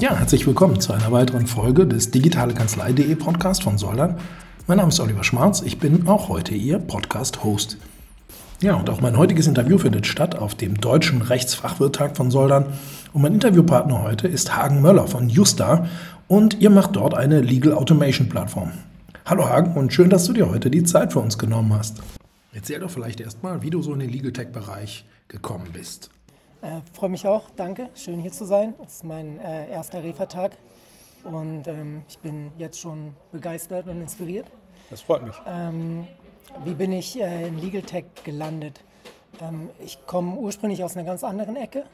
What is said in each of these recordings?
Ja, herzlich willkommen zu einer weiteren Folge des digitalekanzlei.de Podcast von Soldern. Mein Name ist Oliver Schmarz, ich bin auch heute Ihr Podcast-Host. Ja, und auch mein heutiges Interview findet statt auf dem Deutschen Rechtsfachwirttag von Soldern. Und mein Interviewpartner heute ist Hagen Möller von Justa und ihr macht dort eine Legal Automation Plattform. Hallo Hagen und schön, dass du dir heute die Zeit für uns genommen hast. Erzähl doch vielleicht erstmal, wie du so in den Legal Tech-Bereich gekommen bist. Äh, Freue mich auch, danke. Schön hier zu sein. Es ist mein äh, erster Refa-Tag und ähm, ich bin jetzt schon begeistert und inspiriert. Das freut mich. Ähm, wie bin ich äh, in Legal Tech gelandet? Ähm, ich komme ursprünglich aus einer ganz anderen Ecke.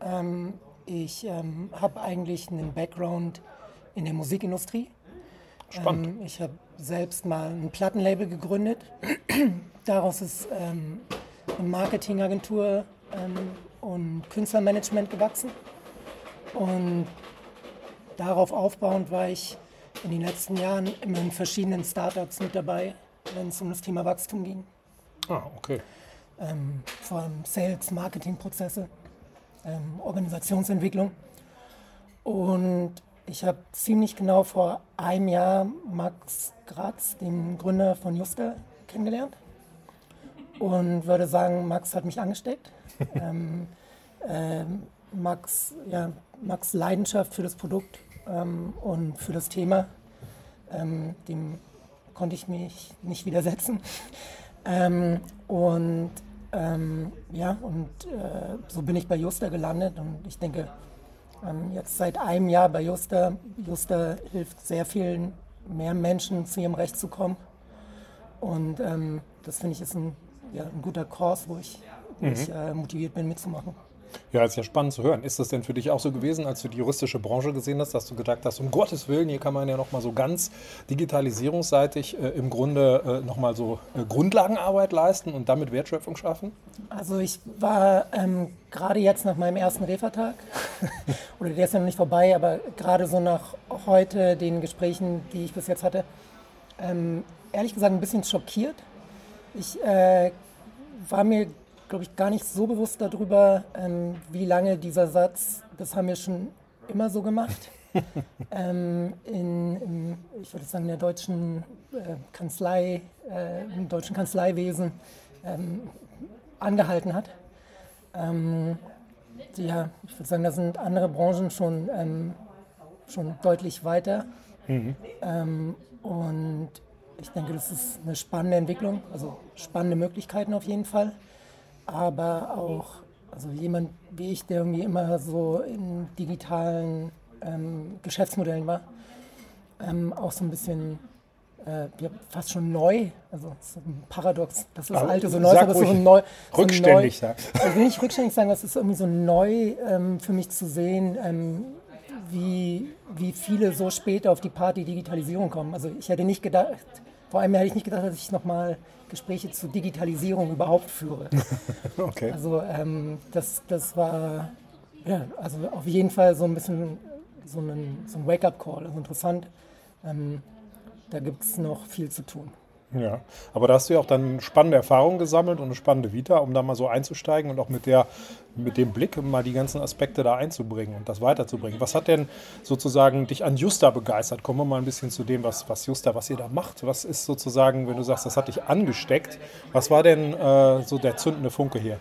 Ähm, ich ähm, habe eigentlich einen Background in der Musikindustrie. Spannend. Ähm, ich habe selbst mal ein Plattenlabel gegründet. Daraus ist eine Marketingagentur ähm, und Künstlermanagement gewachsen. Und darauf aufbauend war ich in den letzten Jahren immer in verschiedenen Startups mit dabei, wenn es um das Thema Wachstum ging. Ah, okay. Ähm, vor allem Sales, Marketingprozesse, ähm, Organisationsentwicklung. Und ich habe ziemlich genau vor einem Jahr Max Graz, den Gründer von Justa, kennengelernt. Und würde sagen, Max hat mich angesteckt. Ähm, ähm, Max, ja, Max Leidenschaft für das Produkt ähm, und für das Thema, ähm, dem konnte ich mich nicht widersetzen. Ähm, und ähm, ja, und äh, so bin ich bei Justa gelandet und ich denke, ähm, jetzt seit einem Jahr bei Justa, Justa hilft sehr vielen mehr Menschen zu ihrem Recht zu kommen. Und ähm, das finde ich ist ein, ja, ein guter Kurs, wo ich, Mhm. ich äh, motiviert bin mitzumachen. Ja, ist ja spannend zu hören. Ist das denn für dich auch so gewesen, als du die juristische Branche gesehen hast, dass du gedacht hast, um Gottes Willen, hier kann man ja nochmal so ganz digitalisierungsseitig äh, im Grunde äh, nochmal so äh, Grundlagenarbeit leisten und damit Wertschöpfung schaffen? Also ich war ähm, gerade jetzt nach meinem ersten Refertag, oder der ist ja noch nicht vorbei, aber gerade so nach heute den Gesprächen, die ich bis jetzt hatte, ähm, ehrlich gesagt ein bisschen schockiert. Ich äh, war mir, glaube ich, gar nicht so bewusst darüber, ähm, wie lange dieser Satz, das haben wir schon immer so gemacht, ähm, in, im, ich würde sagen, in der deutschen äh, Kanzlei, äh, im deutschen Kanzleiwesen ähm, angehalten hat. Ähm, ja, ich würde sagen, da sind andere Branchen schon, ähm, schon deutlich weiter. Ähm, und ich denke, das ist eine spannende Entwicklung, also spannende Möglichkeiten auf jeden Fall. Aber auch, also jemand wie ich, der irgendwie immer so in digitalen ähm, Geschäftsmodellen war, ähm, auch so ein bisschen äh, ja, fast schon neu, also es ist ein Paradox, dass das Aber Alte so neu ist, aber ist so ruhig neu. so rückständig, neu, sag. ich will nicht rückständig sagen, es ist irgendwie so neu ähm, für mich zu sehen, ähm, wie, wie viele so spät auf die Party Digitalisierung kommen. Also ich hätte nicht gedacht, vor allem hätte ich nicht gedacht, dass ich nochmal Gespräche zu Digitalisierung überhaupt führe. Okay. Also ähm, das, das war ja, also auf jeden Fall so ein bisschen so ein, so ein Wake-up-Call, also interessant. Ähm, da gibt es noch viel zu tun. Ja, aber da hast du ja auch dann spannende Erfahrungen gesammelt und eine spannende Vita, um da mal so einzusteigen und auch mit, der, mit dem Blick mal die ganzen Aspekte da einzubringen und das weiterzubringen. Was hat denn sozusagen dich an Justa begeistert? Kommen wir mal ein bisschen zu dem, was, was Justa, was ihr da macht. Was ist sozusagen, wenn du sagst, das hat dich angesteckt, was war denn äh, so der zündende Funke hier?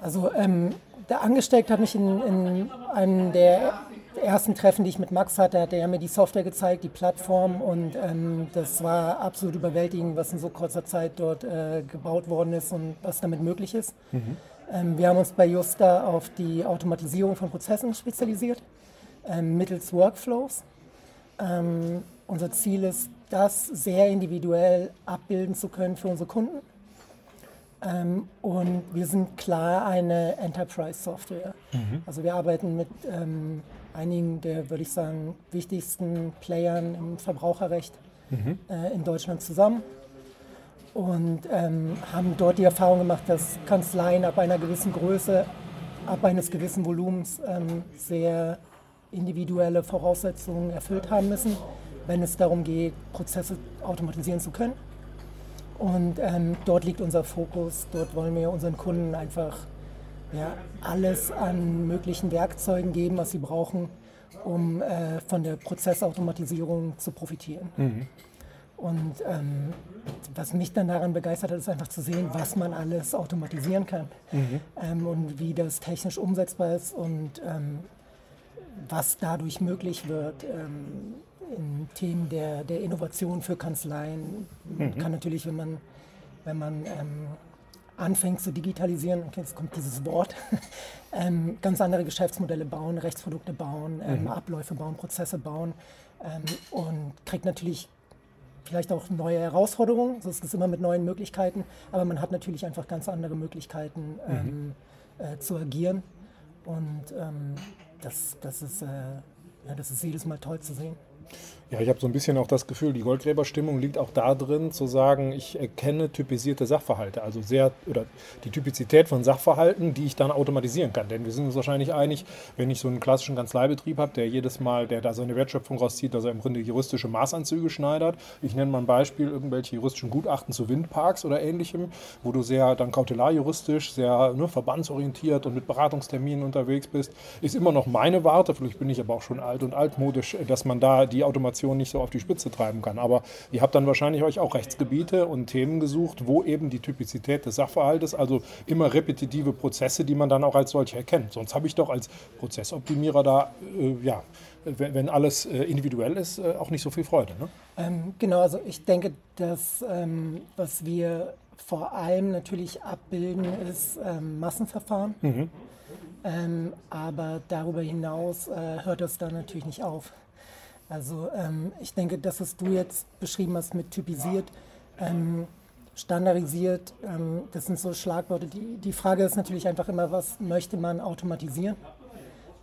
Also ähm, der angesteckt hat mich in, in einem der ersten Treffen, die ich mit Max hatte, hat er mir die Software gezeigt, die Plattform und ähm, das war absolut überwältigend, was in so kurzer Zeit dort äh, gebaut worden ist und was damit möglich ist. Ähm, wir haben uns bei Justa auf die Automatisierung von Prozessen spezialisiert, ähm, mittels Workflows. Ähm, unser Ziel ist, das sehr individuell abbilden zu können für unsere Kunden. Ähm, und wir sind klar eine Enterprise-Software. Also wir arbeiten mit ähm, einigen der, würde ich sagen, wichtigsten Playern im Verbraucherrecht äh, in Deutschland zusammen und ähm, haben dort die Erfahrung gemacht, dass Kanzleien ab einer gewissen Größe, ab eines gewissen Volumens ähm, sehr individuelle Voraussetzungen erfüllt haben müssen, wenn es darum geht, Prozesse automatisieren zu können. Und ähm, dort liegt unser Fokus. Dort wollen wir unseren Kunden einfach ja, alles an möglichen Werkzeugen geben, was sie brauchen, um äh, von der Prozessautomatisierung zu profitieren. Mhm. Und ähm, was mich dann daran begeistert hat, ist einfach zu sehen, was man alles automatisieren kann Mhm. ähm, und wie das technisch umsetzbar ist und ähm, was dadurch möglich wird ähm, in Themen der, der Innovation für Kanzleien. Man kann natürlich, wenn man, wenn man ähm, anfängt zu digitalisieren, okay, jetzt kommt dieses Wort, ähm, ganz andere Geschäftsmodelle bauen, Rechtsprodukte bauen, ähm, Abläufe bauen, Prozesse bauen ähm, und kriegt natürlich vielleicht auch neue Herausforderungen. Es ist immer mit neuen Möglichkeiten, aber man hat natürlich einfach ganz andere Möglichkeiten ähm, äh, zu agieren. Und ähm, das, das, ist, äh, ja, das ist jedes Mal toll zu sehen. Ja, ich habe so ein bisschen auch das Gefühl, die Goldgräberstimmung liegt auch da drin, zu sagen, ich erkenne typisierte Sachverhalte, also sehr, oder die Typizität von Sachverhalten, die ich dann automatisieren kann. Denn wir sind uns wahrscheinlich einig, wenn ich so einen klassischen Kanzleibetrieb habe, der jedes Mal, der da seine Wertschöpfung rauszieht, dass er im Grunde juristische Maßanzüge schneidert. Ich nenne mal ein Beispiel, irgendwelche juristischen Gutachten zu Windparks oder ähnlichem, wo du sehr dann kautelarjuristisch, sehr ne, verbandsorientiert und mit Beratungsterminen unterwegs bist, ist immer noch meine Warte, vielleicht bin ich aber auch schon alt und altmodisch, dass man da die Automation nicht so auf die Spitze treiben kann. Aber ihr habt dann wahrscheinlich euch auch Rechtsgebiete und Themen gesucht, wo eben die Typizität des Sachverhaltes, also immer repetitive Prozesse, die man dann auch als solche erkennt. Sonst habe ich doch als Prozessoptimierer da, äh, ja, wenn, alles äh, individuell ist, äh, auch nicht so viel Freude. Ne? Ähm, genau, also ich denke, dass ähm, was wir vor allem natürlich abbilden, ist ähm, Massenverfahren. Ähm, aber darüber hinaus äh, hört es dann natürlich nicht auf. Also ähm, ich denke, das, was du jetzt beschrieben hast mit typisiert, ähm, standardisiert, ähm, das sind so Schlagworte. Die, die Frage ist natürlich einfach immer, was möchte man automatisieren?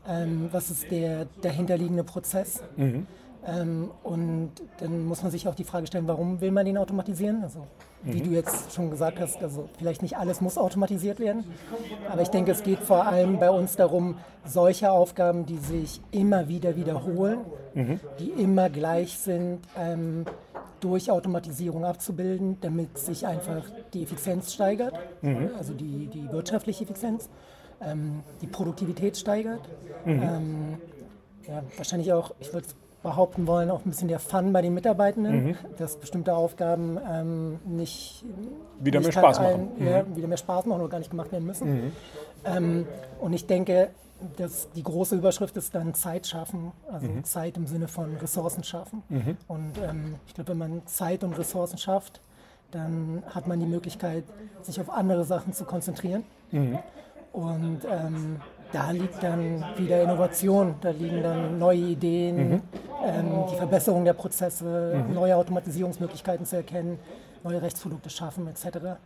Ähm, was ist der dahinterliegende Prozess? Ähm, und dann muss man sich auch die Frage stellen, warum will man den automatisieren? Also, wie du jetzt schon gesagt hast, also vielleicht nicht alles muss automatisiert werden. Aber ich denke, es geht vor allem bei uns darum, solche Aufgaben, die sich immer wieder wiederholen, die immer gleich sind, ähm, durch Automatisierung abzubilden, damit sich einfach die Effizienz steigert, also die, die wirtschaftliche Effizienz, ähm, die Produktivität steigert. Ähm, ja, wahrscheinlich auch, ich würde behaupten wollen, auch ein bisschen der Fun bei den Mitarbeitenden, dass bestimmte Aufgaben ähm, nicht Wieder nicht mehr Spaß halt machen. allen- Ja, wieder mehr Spaß machen oder gar nicht gemacht werden müssen. Ähm, und ich denke, dass die große Überschrift ist dann Zeit schaffen, also Zeit im Sinne von Ressourcen schaffen. Und ähm, ich glaube, wenn man Zeit und Ressourcen schafft, dann hat man die Möglichkeit, sich auf andere Sachen zu konzentrieren. Und ähm, da liegt dann wieder Innovation, da liegen dann neue Ideen, ähm, die Verbesserung der Prozesse, neue Automatisierungsmöglichkeiten zu erkennen, neue Rechtsprodukte schaffen etc.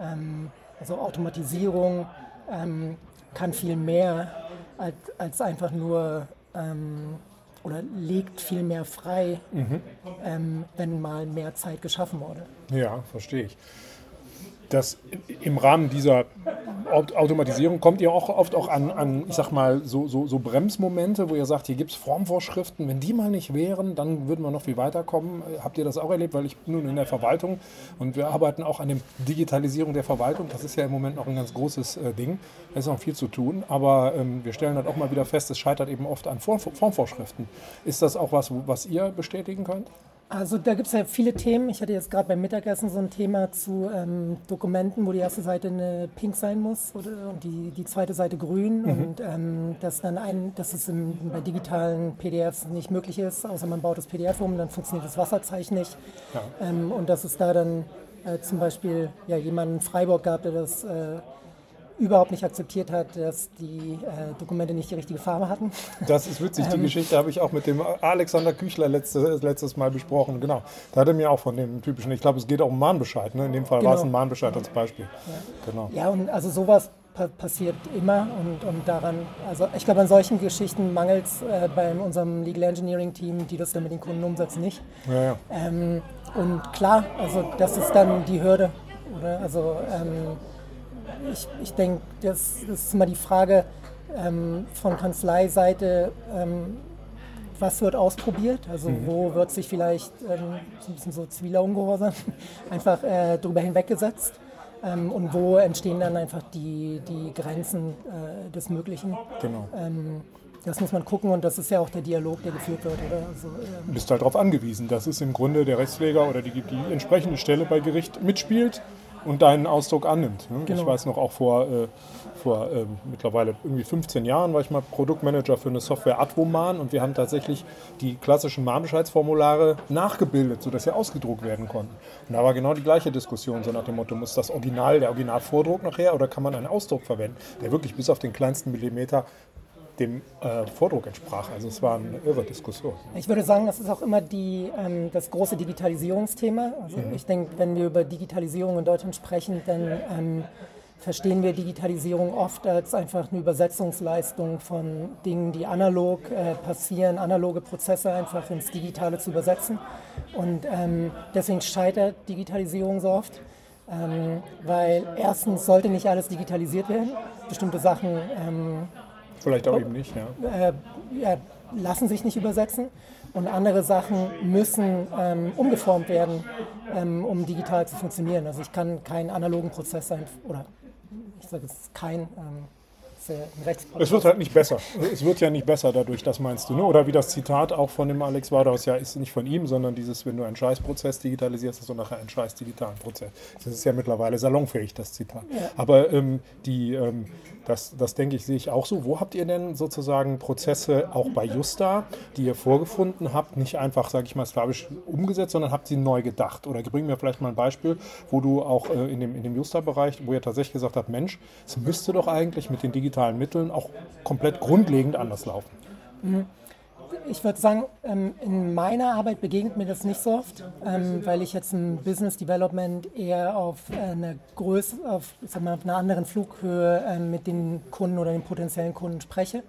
Ähm, also Automatisierung ähm, kann viel mehr als, als einfach nur ähm, oder legt viel mehr frei, ähm, wenn mal mehr Zeit geschaffen wurde. Ja, verstehe ich. Das im Rahmen dieser Automatisierung kommt ihr auch oft auch an, an ich sag mal, so, so, so Bremsmomente, wo ihr sagt, hier gibt es Formvorschriften. Wenn die mal nicht wären, dann würden wir noch viel weiterkommen. Äh, Habt ihr das auch erlebt? Weil ich bin nun in der Verwaltung und wir arbeiten auch an der Digitalisierung der Verwaltung. Das ist ja im Moment noch ein ganz großes äh, Ding. Da ist noch viel zu tun. Aber ähm, wir stellen dann auch mal wieder fest, es scheitert eben oft an Form, Formvorschriften. Ist das auch was, was ihr bestätigen könnt? Also da gibt es ja viele Themen. Ich hatte jetzt gerade beim Mittagessen so ein Thema zu ähm, Dokumenten, wo die erste Seite eine pink sein muss oder, und die, die zweite Seite grün. Und ähm, dass, dann ein, dass es im, bei digitalen PDFs nicht möglich ist, außer man baut das PDF um, dann funktioniert das Wasserzeichen nicht. Ähm, und dass es da dann äh, zum Beispiel ja, jemanden in Freiburg gab, der das äh, überhaupt nicht akzeptiert hat, dass die äh, Dokumente nicht die richtige Farbe hatten. Das ist witzig, die Geschichte habe ich auch mit dem Alexander Küchler letzte, letztes Mal besprochen. Genau. Da hat er mir auch von dem typischen, ich glaube, es geht auch um Mahnbescheid. Ne? In dem Fall war es Genau. ein Mahnbescheid als Beispiel. Genau. Ja, und also sowas pa passiert immer und, und daran, also ich glaube, an solchen Geschichten mangelt es äh, bei unserem Legal Engineering Team, die das dann mit den Kunden umsetzen, nicht. Ja, ja. Ähm, und klar, also das ist dann die Hürde. Oder? Also ähm, ich, ich denke, das, das ist immer die Frage ähm, von Kanzleiseite, ähm, was wird ausprobiert? Also wo wird sich vielleicht ähm, so ein bisschen so ziviler Ungehorsam einfach äh, drüber hinweggesetzt? Ähm, und wo entstehen dann einfach die, die Grenzen äh, des Möglichen? Genau. Ähm, das muss man gucken und das ist ja auch der Dialog, der geführt wird. Oder? Also, ähm du bist halt darauf angewiesen, dass es im Grunde der Rechtspfleger oder die, die entsprechende Stelle bei Gericht mitspielt und deinen Ausdruck annimmt. Ne? Genau. Ich weiß noch auch vor, äh, vor äh, mittlerweile irgendwie 15 Jahren war ich mal Produktmanager für eine Software Advoman und wir haben tatsächlich die klassischen Mahnbescheidsformulare nachgebildet, sodass sie ausgedruckt werden konnten. Und da war genau die gleiche Diskussion, so nach dem Motto, muss das Original, der Originalvordruck nachher oder kann man einen Ausdruck verwenden, der wirklich bis auf den kleinsten Millimeter dem äh, Vordruck entsprach. Also es war eine irre Diskussion. Ich würde sagen, das ist auch immer die, ähm, das große Digitalisierungsthema. Also mhm. ich denke, wenn wir über Digitalisierung in Deutschland sprechen, dann ähm, verstehen wir Digitalisierung oft als einfach eine Übersetzungsleistung von Dingen, die analog äh, passieren, analoge Prozesse einfach ins Digitale zu übersetzen. Und ähm, deswegen scheitert Digitalisierung so oft. Ähm, weil erstens sollte nicht alles digitalisiert werden. Bestimmte Sachen ähm, Vielleicht auch eben nicht, ja. Äh, ja. lassen sich nicht übersetzen und andere Sachen müssen ähm, umgeformt werden, ähm, um digital zu funktionieren. Also ich kann keinen analogen Prozess sein, oder ich sage es kein, ähm, es wird halt nicht besser. Es wird ja nicht besser dadurch, das meinst du, ne? Oder wie das Zitat auch von dem Alex Wadaus, ja, ist nicht von ihm, sondern dieses, wenn du einen Scheißprozess digitalisierst, hast du nachher einen scheiß digitalen Prozess. Das ist ja mittlerweile salonfähig, das Zitat. Ja. Aber ähm, die, ähm, das, das denke ich, sehe ich auch so. Wo habt ihr denn sozusagen Prozesse auch bei Justa, die ihr vorgefunden habt, nicht einfach, sage ich mal, slawisch umgesetzt, sondern habt sie neu gedacht? Oder bring mir vielleicht mal ein Beispiel, wo du auch äh, in dem, in dem Justa-Bereich, wo ihr tatsächlich gesagt habt, Mensch, es müsste doch eigentlich mit den digitalen Mitteln auch komplett grundlegend anders laufen. Mhm ich würde sagen, ähm, in meiner Arbeit begegnet mir das nicht so oft, ähm, weil ich jetzt im Business Development eher auf einer Größe, auf, sag mal, auf einer anderen Flughöhe ähm, mit den Kunden oder den potenziellen Kunden spreche.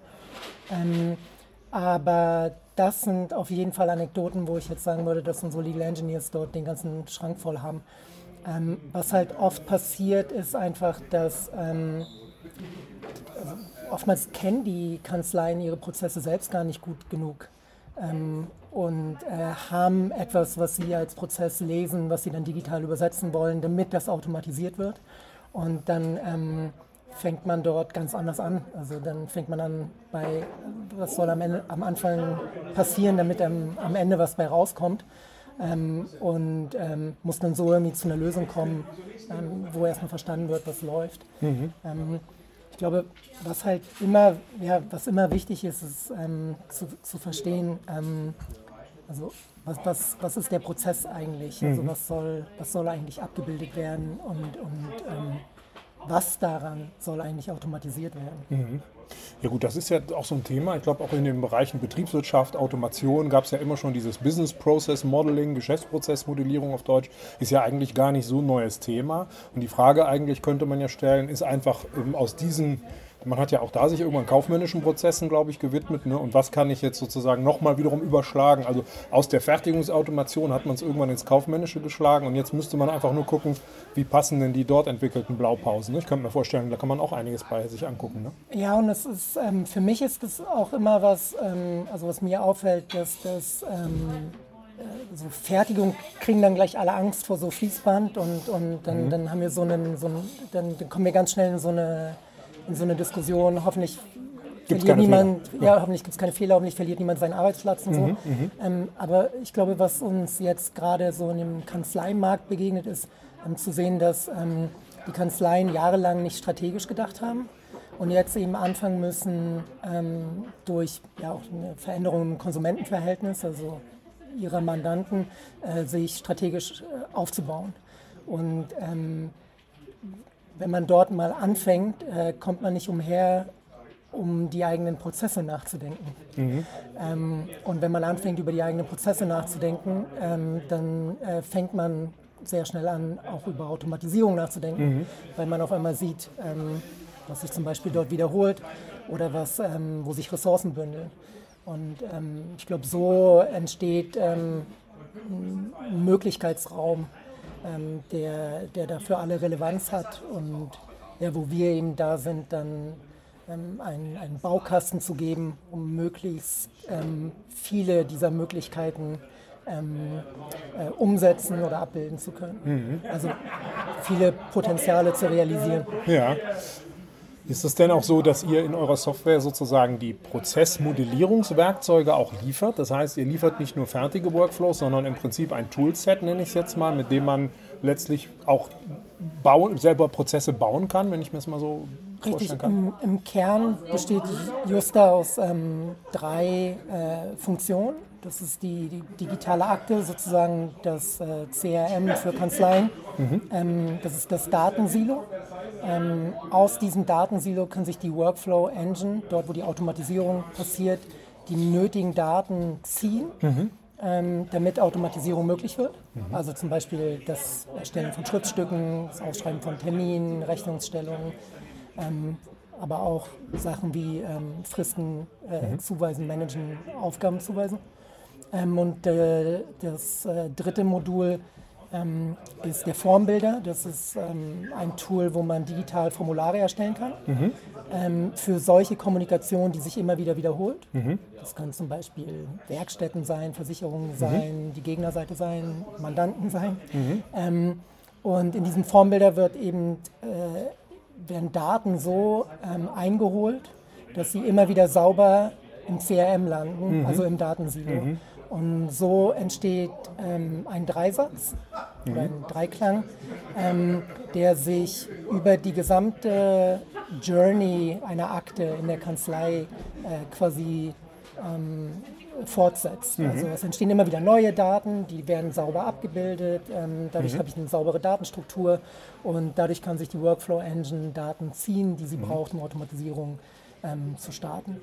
aber das sind auf jeden Fall Anekdoten, wo ich jetzt sagen würde, dass unsere Legal Engineers dort den ganzen Schrank voll haben. was halt oft passiert, ist einfach, dass oftmals kennen die Kanzleien ihre Prozesse selbst gar nicht gut genug ähm, und äh, haben etwas, was sie als Prozess lesen, was sie dann digital übersetzen wollen, damit das automatisiert wird. Und dann ähm, fängt man dort ganz anders an. Also dann fängt man an bei, was soll am, Ende, am Anfang passieren, damit am, am Ende was bei rauskommt. Ähm, und ähm, muss dann so irgendwie zu einer Lösung kommen, ähm, wo erstmal verstanden wird, was läuft. Mhm. Glaube, was halt immer, ja, was immer wichtig ist, ist ähm, zu, zu, verstehen, ähm, also was, was, was ist der Prozess eigentlich? Also mhm. was soll, was soll eigentlich abgebildet werden und, und ähm, was daran soll eigentlich automatisiert werden? Mhm. Ja gut, das ist ja auch so ein Thema. Ich glaube, auch in den Bereichen Betriebswirtschaft, Automation gab es ja immer schon dieses Business Process Modeling, Geschäftsprozessmodellierung auf Deutsch, ist ja eigentlich gar nicht so ein neues Thema. Und die Frage eigentlich könnte man ja stellen, ist einfach ähm, aus diesen man hat ja auch da sich irgendwann kaufmännischen Prozessen, glaube ich, gewidmet. Ne? Und was kann ich jetzt sozusagen nochmal wiederum überschlagen? Also aus der Fertigungsautomation hat man es irgendwann ins Kaufmännische geschlagen und jetzt müsste man einfach nur gucken, wie passen denn die dort entwickelten Blaupausen. Ne? Ich könnte mir vorstellen, da kann man auch einiges bei sich angucken. Ne? Ja, und es ist, ähm, für mich ist das auch immer was, ähm, also was mir auffällt, dass das ähm, äh, so Fertigung kriegen dann gleich alle Angst vor so Fließband und, und dann, mhm. dann haben wir so einen, so einen dann, dann kommen wir ganz schnell in so eine in so eine Diskussion. Hoffentlich gibt's verliert niemand, Fehler. ja, hoffentlich gibt es keine Fehler, hoffentlich verliert niemand seinen Arbeitsplatz und so. Mhm, mhm, ähm, aber ich glaube, was uns jetzt gerade so in dem Kanzleimarkt begegnet ist, ähm, zu sehen, dass ähm, die Kanzleien jahrelang nicht strategisch gedacht haben und jetzt eben anfangen müssen, ähm, durch ja, auch eine Veränderung im Konsumentenverhältnis, also ihrer Mandanten, äh, sich strategisch äh, aufzubauen. Und ähm, wenn man dort mal anfängt, äh, kommt man nicht umher, um die eigenen Prozesse nachzudenken. Mhm. Ähm, und wenn man anfängt, über die eigenen Prozesse nachzudenken, ähm, dann äh, fängt man sehr schnell an, auch über Automatisierung nachzudenken, mhm. weil man auf einmal sieht, ähm, was sich zum Beispiel dort wiederholt oder was, ähm, wo sich Ressourcen bündeln. Und ähm, ich glaube, so entsteht ähm, ein Möglichkeitsraum, ähm, der, der dafür alle Relevanz hat und ja, wo wir eben da sind, dann ähm, einen, einen, Baukasten zu geben, um möglichst ähm, viele dieser Möglichkeiten ähm, äh, umsetzen oder abbilden zu können. Mhm. Also viele Potenziale zu realisieren. Ja. Ist es denn auch so, dass ihr in eurer Software sozusagen die Prozessmodellierungswerkzeuge auch liefert? Das heißt, ihr liefert nicht nur fertige Workflows, sondern im Prinzip ein Toolset, nenne ich es jetzt mal, mit dem man letztlich auch bauen, selber Prozesse bauen kann, wenn ich mir das mal so Richtig, im, im Kern besteht Justa aus ähm, drei äh, Funktionen. Das ist die, die digitale Akte, sozusagen das äh, CRM für Kanzleien. Ähm, das ist das Datensilo. Ähm, aus diesem Datensilo kann sich die Workflow Engine, dort wo die Automatisierung passiert, die nötigen Daten ziehen, ähm, damit Automatisierung möglich wird. Also zum Beispiel das Erstellen von Schriftstücken, das Aufschreiben von Terminen, Rechnungsstellungen, ähm, aber auch Sachen wie ähm, Fristen äh, zuweisen, managen, Aufgaben zuweisen. Ähm, und äh, das äh, dritte Modul ähm, ist der Formbilder. Das ist ähm, ein Tool, wo man digital Formulare erstellen kann. Ähm, für solche Kommunikation, die sich immer wieder wiederholt. Das können zum Beispiel Werkstätten sein, Versicherungen sein, die Gegnerseite sein, Mandanten sein. Ähm, und in diesem Formbilder wird eben, äh, werden Daten so ähm, eingeholt, dass sie immer wieder sauber im CRM landen, also im Datensilo. Und so entsteht ähm, ein Dreisatz oder ein Dreiklang, ähm, der sich über die gesamte Journey einer Akte in der Kanzlei äh, quasi ähm, fortsetzt. Also es entstehen immer wieder neue Daten, die werden sauber abgebildet, ähm, dadurch habe ich eine saubere Datenstruktur und dadurch kann sich die Workflow Engine Daten ziehen, die sie braucht, um Automatisierung ähm, zu starten.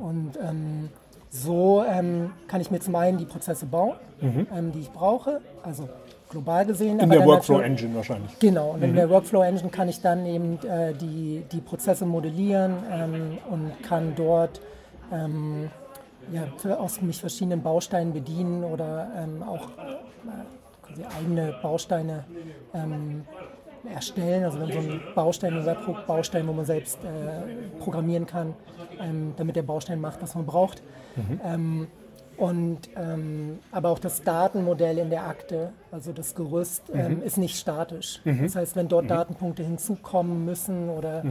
Und ähm, so ähm, kann ich mir zum einen die Prozesse bauen, ähm, die ich brauche, also global gesehen. In der Workflow Engine wahrscheinlich. Genau, und in der Workflow Engine kann ich dann eben äh, die, die Prozesse modellieren ähm, und kann dort ähm, ja, aus mich verschiedenen Bausteinen bedienen oder ähm, auch äh, eigene Bausteine ähm, erstellen. Also wenn so ein Baustein, ein Web-Baustein, wo man selbst äh, programmieren kann, ähm, damit der Baustein macht, was man braucht. Ähm, und, ähm, aber auch das Datenmodell in der Akte, also das Gerüst, ähm, ist nicht statisch. Das heißt, wenn dort Datenpunkte hinzukommen müssen oder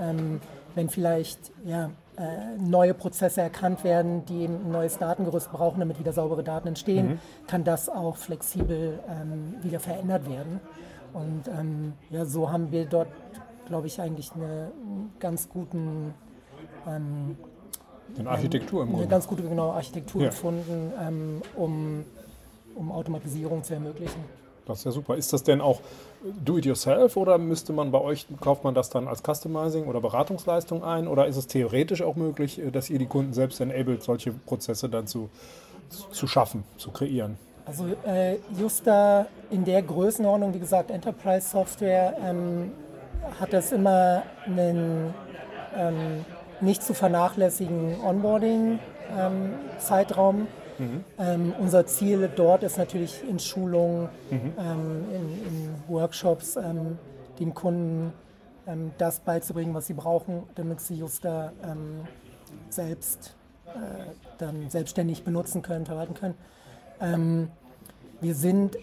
ähm, wenn vielleicht ja, äh, neue Prozesse erkannt werden, die ein neues Datengerüst brauchen, damit wieder saubere Daten entstehen, kann das auch flexibel ähm, wieder verändert werden. Und ähm, ja, so haben wir dort, glaube ich, eigentlich eine, ganz guten ähm, In Architektur im eine Grunde. ganz gute genau, Architektur Ja. gefunden, ähm, um, um Automatisierung zu ermöglichen. Das ist ja super. Ist das denn auch do-it-yourself oder müsste man bei euch, kauft man das dann als Customizing oder Beratungsleistung ein? Oder ist es theoretisch auch möglich, äh, dass ihr die Kunden selbst enabled, solche Prozesse dann zu, zu schaffen, zu kreieren? Also äh, Justa in der Größenordnung, wie gesagt, Enterprise Software, ähm, hat das immer einen ähm, nicht zu vernachlässigen Onboarding-Zeitraum. Ähm, unser Ziel dort ist natürlich in Schulungen, ähm, in, in Workshops ähm, den Kunden ähm, das beizubringen, was sie brauchen, damit sie Justa ähm, selbst äh, dann selbstständig benutzen können, verwalten können. Ähm, wir sind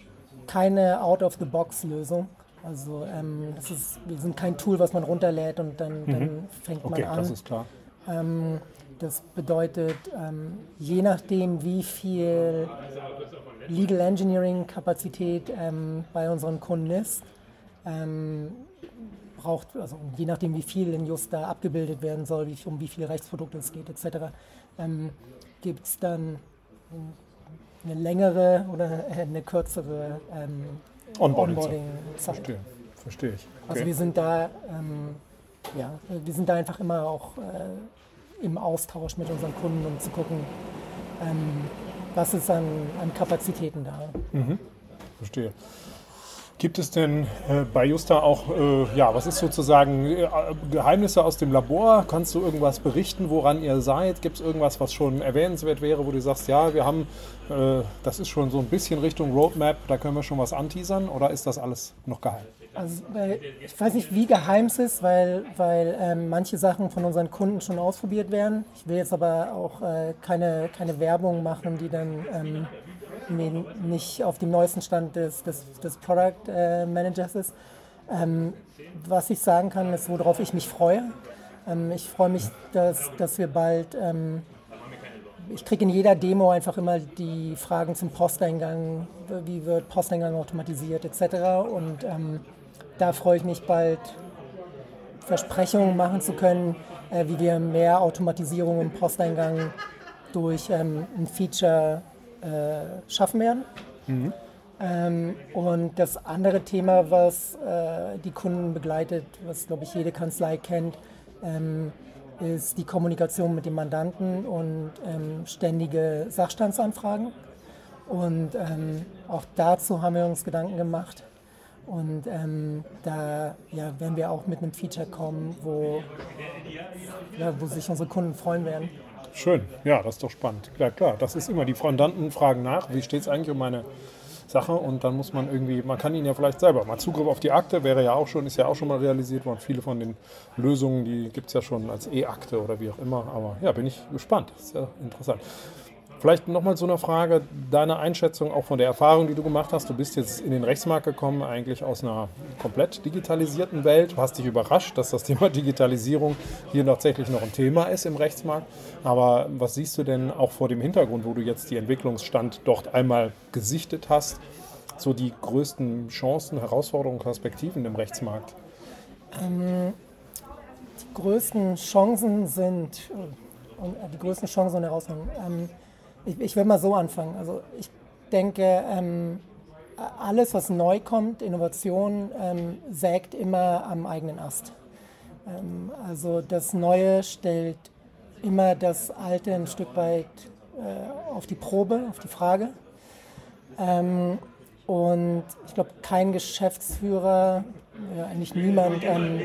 keine Out-of-the-Box-Lösung. Also ähm, das ist, wir sind kein Tool, was man runterlädt und dann, dann fängt Okay, man an. das ist klar. Ähm, das bedeutet, ähm, je nachdem, wie viel Legal Engineering Kapazität ähm, bei unseren Kunden ist, ähm, braucht, also je nachdem, wie viel in Justa abgebildet werden soll, wie, um wie viele Rechtsprodukte es geht, etc., ähm, gibt es dann eine längere oder äh, eine kürzere ähm, Onboarding-Zeit. Onboarding-Zeit. Verstehe, verstehe ich. Also Okay. wir sind da, ähm, ja, wir sind da einfach immer auch äh, im Austausch mit unseren Kunden, um zu gucken, ähm, was ist an, an Kapazitäten da. Verstehe. Gibt es denn äh, bei Justa auch, äh, ja, was ist sozusagen äh, Geheimnisse aus dem Labor? Kannst du irgendwas berichten, woran ihr seid? Gibt es irgendwas, was schon erwähnenswert wäre, wo du sagst, ja, wir haben, äh, das ist schon so ein bisschen Richtung Roadmap, da können wir schon was anteasern oder ist das alles noch geheim? Also ich weiß nicht, wie geheim es ist, weil, weil ähm, manche Sachen von unseren Kunden schon ausprobiert werden. Ich will jetzt aber auch äh, keine, keine Werbung machen, die dann ähm, nicht auf dem neuesten Stand des, des, des Product äh, Managers ist. Ähm, was ich sagen kann, ist, worauf ich mich freue. Ähm, ich freue mich, dass, dass wir bald, ähm, ich kriege in jeder Demo einfach immer die Fragen zum Posteingang, wie wird Posteingang automatisiert etc. Und ähm, da freue ich mich bald, Versprechungen machen zu können, äh, wie wir mehr Automatisierung im Posteingang durch ähm, ein Feature äh, schaffen werden. Mhm. Ähm, und das andere Thema, was äh, die Kunden begleitet, was glaube ich jede Kanzlei kennt, ähm, ist die Kommunikation mit dem Mandanten und ähm, ständige Sachstandsanfragen. Und ähm, auch dazu haben wir uns Gedanken gemacht. Und ähm, da ja, werden wir auch mit einem Feature kommen, wo, ja, wo sich unsere Kunden freuen werden. Schön, ja, das ist doch spannend. Ja, klar, das ist immer, die Mandanten fragen nach, wie steht es eigentlich um meine Sache und dann muss man irgendwie, man kann ihn ja vielleicht selber mal Zugriff auf die Akte wäre ja auch schon, ist ja auch schon mal realisiert worden. Viele von den Lösungen, die gibt es ja schon als E-Akte oder wie auch immer. Aber ja, bin ich gespannt. Ist ja interessant. Vielleicht nochmal zu einer Frage, deine Einschätzung auch von der Erfahrung, die du gemacht hast. Du bist jetzt in den Rechtsmarkt gekommen, eigentlich aus einer komplett digitalisierten Welt. Du hast dich überrascht, dass das Thema Digitalisierung hier tatsächlich noch ein Thema ist im Rechtsmarkt. Aber was siehst du denn auch vor dem Hintergrund, wo du jetzt die Entwicklungsstand dort einmal gesichtet hast, so die größten Chancen, Herausforderungen, Perspektiven im Rechtsmarkt? Ähm, die größten Chancen sind, äh, die größten Chancen und Herausforderungen. Ähm, ich, ich will mal so anfangen. Also ich denke, ähm, alles, was neu kommt, Innovation, ähm, sägt immer am eigenen Ast. Ähm, also das Neue stellt immer das Alte ein Stück weit äh, auf die Probe, auf die Frage. Ähm, und ich glaube, kein Geschäftsführer, ja, eigentlich niemand, ähm,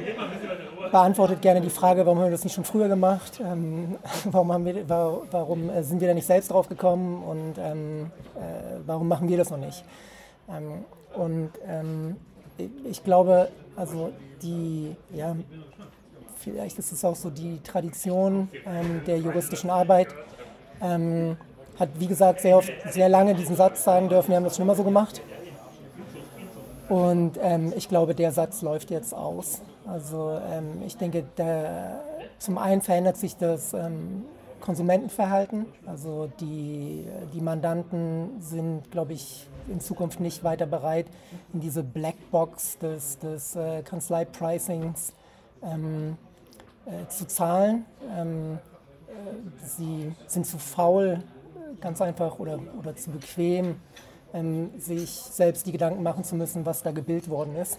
beantwortet gerne die Frage, warum haben wir das nicht schon früher gemacht? Ähm, warum, haben wir, warum äh, sind wir da nicht selbst drauf gekommen und ähm, äh, warum machen wir das noch nicht? Ähm, und ähm, ich glaube, also die, ja, vielleicht ist es auch so die Tradition ähm, der juristischen Arbeit, hat wie gesagt sehr, oft, sehr lange diesen Satz sagen dürfen, wir haben das schon immer so gemacht. Und ähm, ich glaube, der Satz läuft jetzt aus. Also ähm, ich denke, der, zum einen verändert sich das ähm, Konsumentenverhalten. Also die, die Mandanten sind, glaube ich, in Zukunft nicht weiter bereit, in diese Blackbox des, des äh, Kanzlei-Pricings ähm, äh, zu zahlen. Ähm, äh, sie sind zu faul, ganz einfach, oder, oder zu bequem, ähm, sich selbst die Gedanken machen zu müssen, was da gebildet worden ist.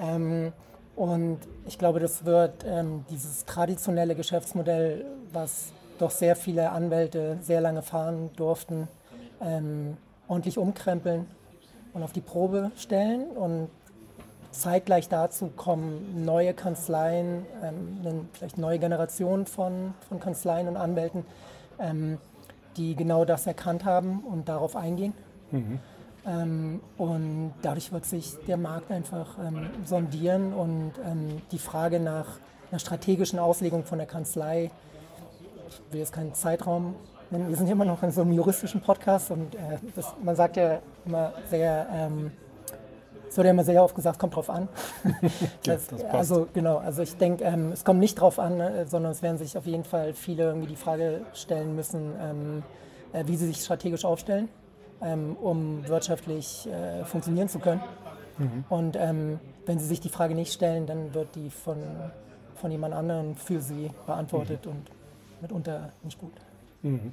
ähm, und ich glaube, das wird ähm, dieses traditionelle Geschäftsmodell, was doch sehr viele Anwälte sehr lange fahren durften, ähm, ordentlich umkrempeln und auf die Probe stellen. Und zeitgleich dazu kommen neue Kanzleien, ähm, vielleicht neue Generationen von, von Kanzleien und Anwälten, ähm, die genau das erkannt haben und darauf eingehen. Mhm. Ähm, und dadurch wird sich der Markt einfach ähm, sondieren und ähm, die Frage nach einer strategischen Auslegung von der Kanzlei, ich will jetzt keinen Zeitraum nennen, wir sind immer noch in so einem juristischen Podcast und äh, das, man sagt ja immer sehr, ähm, es wird ja immer sehr oft gesagt, kommt drauf an. das, das also genau, also ich denke, ähm, es kommt nicht drauf an, äh, sondern es werden sich auf jeden Fall viele irgendwie die Frage stellen müssen, ähm, äh, wie sie sich strategisch aufstellen ähm, um wirtschaftlich äh, funktionieren zu können. Mhm. Und ähm, wenn Sie sich die Frage nicht stellen, dann wird die von, von jemand anderem für Sie beantwortet mhm. und mitunter nicht gut. Mhm.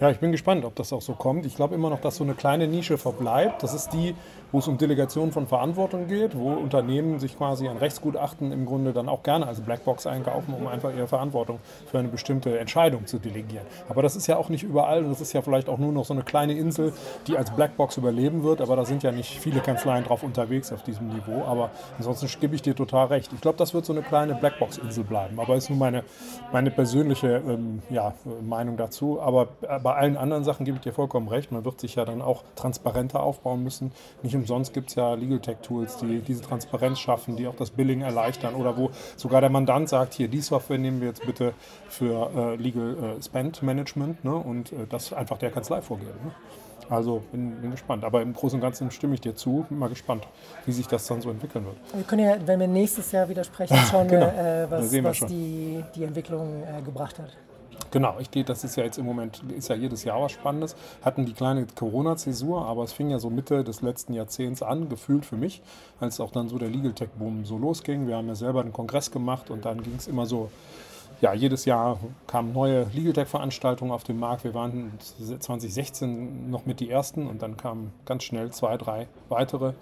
Ja, ich bin gespannt, ob das auch so kommt. Ich glaube immer noch, dass so eine kleine Nische verbleibt. Das ist die, wo es um Delegation von Verantwortung geht, wo Unternehmen sich quasi ein Rechtsgutachten im Grunde dann auch gerne als Blackbox einkaufen, um einfach ihre Verantwortung für eine bestimmte Entscheidung zu delegieren. Aber das ist ja auch nicht überall das ist ja vielleicht auch nur noch so eine kleine Insel, die als Blackbox überleben wird. Aber da sind ja nicht viele Kanzleien drauf unterwegs auf diesem Niveau. Aber ansonsten gebe ich dir total recht. Ich glaube, das wird so eine kleine Blackbox-Insel bleiben. Aber ist nur meine, meine persönliche ähm, ja, Meinung dazu. Aber bei allen anderen Sachen gebe ich dir vollkommen recht. Man wird sich ja dann auch transparenter aufbauen müssen. Nicht umsonst gibt es ja Legal Tech Tools, die diese Transparenz schaffen, die auch das Billing erleichtern oder wo sogar der Mandant sagt, hier, die Software nehmen wir jetzt bitte für äh, Legal äh, Spend Management ne? und äh, das einfach der Kanzlei vorgeben. Ne? Also bin, bin, gespannt. Aber im Großen und Ganzen stimme ich dir zu. Bin mal gespannt, wie sich das dann so entwickeln wird. Wir können ja, wenn wir nächstes Jahr wieder sprechen, schauen genau. äh, was, was die, die Entwicklung äh, gebracht hat. Genau, ich gehe, das ist ja jetzt im Moment, ist ja jedes Jahr was Spannendes. Hatten die kleine Corona-Zäsur, aber es fing ja so Mitte des letzten Jahrzehnts an, gefühlt für mich, als auch dann so der Legal Tech-Boom so losging. Wir haben ja selber einen Kongress gemacht und dann ging es immer so, ja, jedes Jahr kamen neue Legal Tech-Veranstaltungen auf den Markt. Wir waren 2016 noch mit die ersten und dann kamen ganz schnell zwei, drei weitere.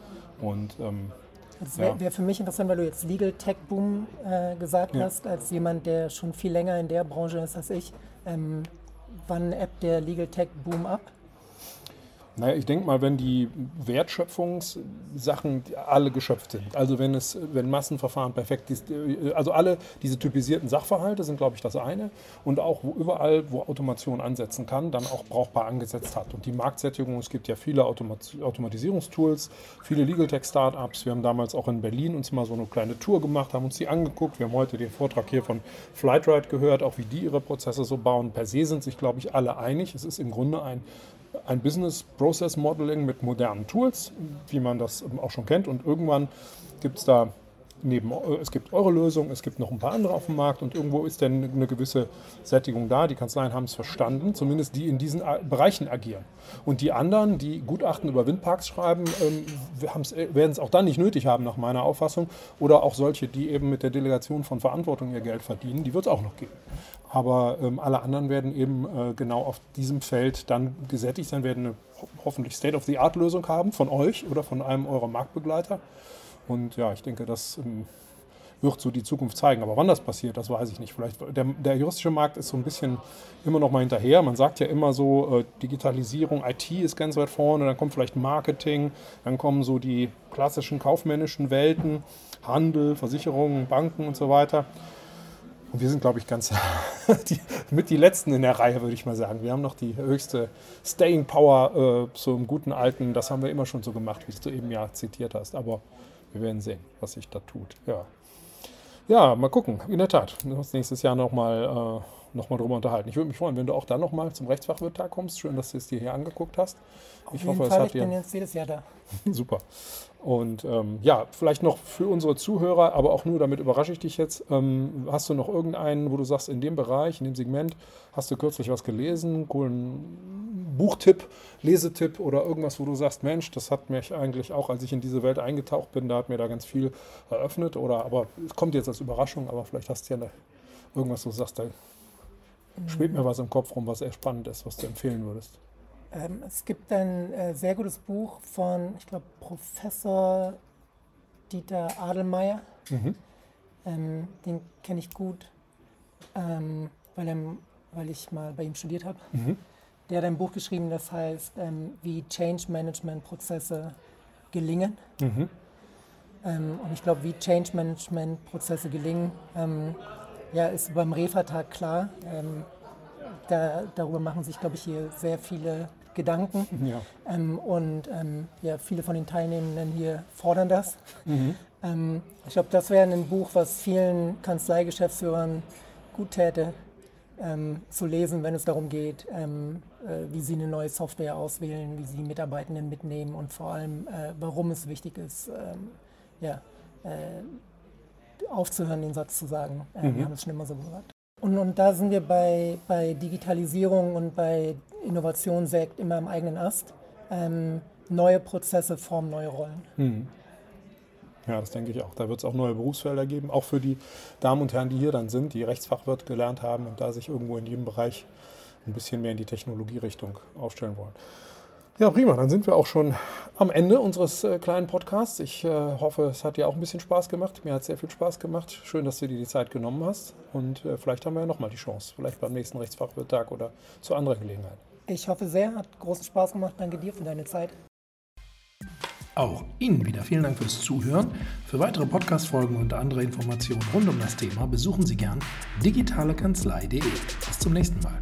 Und ähm, das wäre wär für mich interessant, weil du jetzt Legal Tech Boom äh, gesagt ja. hast, als jemand, der schon viel länger in der Branche ist als ich. Ähm, wann ebbt der Legal Tech Boom ab? Naja, ich denke mal, wenn die Wertschöpfungssachen alle geschöpft sind, also wenn es, wenn Massenverfahren perfekt ist, äh, also alle diese typisierten Sachverhalte sind, glaube ich, das eine und auch wo überall, wo Automation ansetzen kann, dann auch brauchbar angesetzt hat. Und die Marktsättigung, es gibt ja viele Automat Automatisierungstools, viele Legal Tech Startups. Wir haben damals auch in Berlin uns mal so eine kleine Tour gemacht, haben uns die angeguckt. Wir haben heute den Vortrag hier von Flightride gehört, auch wie die ihre Prozesse so bauen. Per se sind sich, glaube ich, alle einig. Es ist im Grunde ein ein Business Process Modeling mit modernen Tools, wie man das auch schon kennt. Und irgendwann gibt es da neben, äh, es gibt eure Lösung, es gibt noch ein paar andere auf dem Markt und irgendwo ist dann eine gewisse Sättigung da. Die Kanzleien haben es verstanden, zumindest die in diesen Bereichen agieren. Und die anderen, die Gutachten über Windparks schreiben, ähm, werden es auch dann nicht nötig haben, nach meiner Auffassung. Oder auch solche, die eben mit der Delegation von Verantwortung ihr Geld verdienen, die wird es auch noch geben. Aber ähm, alle anderen werden eben äh, genau auf diesem Feld dann gesättigt sein, werden eine ho hoffentlich State-of-the-Art-Lösung haben von euch oder von einem eurer Marktbegleiter. Und ja, ich denke, das ähm, wird so die Zukunft zeigen. Aber wann das passiert, das weiß ich nicht. Vielleicht der, der juristische Markt ist so ein bisschen immer noch mal hinterher. Man sagt ja immer so, äh, Digitalisierung, IT ist ganz weit vorne, dann kommt vielleicht Marketing, dann kommen so die klassischen kaufmännischen Welten, Handel, Versicherungen, Banken und so weiter. Und wir sind, glaube ich, ganz die, mit die Letzten in der Reihe, würde ich mal sagen. Wir haben noch die höchste Staying Power äh, zum guten Alten. Das haben wir immer schon so gemacht, wie du eben ja zitiert hast. Aber wir werden sehen, was sich da tut. Ja, ja mal gucken. In der Tat. Wir uns nächstes Jahr nochmal äh, noch drüber unterhalten. Ich würde mich freuen, wenn du auch dann nochmal zum Rechtsfachwirttag kommst. Schön, dass du es dir hier angeguckt hast. Auf ich hoffe, Fall, es hat ich dir. bin jetzt jedes Jahr da. Super. Und ähm, ja, vielleicht noch für unsere Zuhörer, aber auch nur, damit überrasche ich dich jetzt. Ähm, hast du noch irgendeinen, wo du sagst, in dem Bereich, in dem Segment, hast du kürzlich was gelesen, coolen Buchtipp, Lesetipp oder irgendwas, wo du sagst, Mensch, das hat mich eigentlich auch, als ich in diese Welt eingetaucht bin, da hat mir da ganz viel eröffnet. Oder aber es kommt jetzt als Überraschung, aber vielleicht hast du ja eine, irgendwas, wo du sagst, da schwebt mir was im Kopf rum, was sehr spannend ist, was du empfehlen würdest. Ähm, es gibt ein äh, sehr gutes Buch von, ich glaube, Professor Dieter Adelmeier. Mhm. Ähm, den kenne ich gut, ähm, weil, er, weil ich mal bei ihm studiert habe. Mhm. Der hat ein Buch geschrieben, das heißt, ähm, wie Change Management Prozesse gelingen. Mhm. Ähm, und ich glaube, wie Change Management Prozesse gelingen, ähm, ja, ist beim Refa-Tag klar. Da, darüber machen sich, glaube ich, hier sehr viele Gedanken. Ja. Ähm, und ähm, ja, viele von den Teilnehmenden hier fordern das. Mhm. Ähm, ich glaube, das wäre ein Buch, was vielen Kanzleigeschäftsführern gut täte, ähm, zu lesen, wenn es darum geht, ähm, äh, wie sie eine neue Software auswählen, wie sie Mitarbeitenden mitnehmen und vor allem, äh, warum es wichtig ist, ähm, ja, äh, aufzuhören, den Satz zu sagen. Äh, mhm. Wir haben es schon immer so gesagt. Und, und da sind wir bei, bei Digitalisierung und bei Innovation sägt immer am eigenen Ast. Ähm, neue Prozesse formen neue Rollen. Mhm. Ja, das denke ich auch. Da wird es auch neue Berufsfelder geben, auch für die Damen und Herren, die hier dann sind, die Rechtsfachwirt gelernt haben und da sich irgendwo in jedem Bereich ein bisschen mehr in die Technologierichtung aufstellen wollen. Ja, prima. Dann sind wir auch schon am Ende unseres äh, kleinen Podcasts. Ich äh, hoffe, es hat dir auch ein bisschen Spaß gemacht. Mir hat es sehr viel Spaß gemacht. Schön, dass du dir die Zeit genommen hast. Und äh, vielleicht haben wir ja nochmal die Chance. Vielleicht beim nächsten Rechtsfachwirttag oder zu anderen Gelegenheiten. Ich hoffe sehr. Hat großen Spaß gemacht. Danke dir für deine Zeit. Auch Ihnen wieder vielen Dank fürs Zuhören. Für weitere Podcast-Folgen und andere Informationen rund um das Thema besuchen Sie gern digitalekanzlei.de. Bis zum nächsten Mal.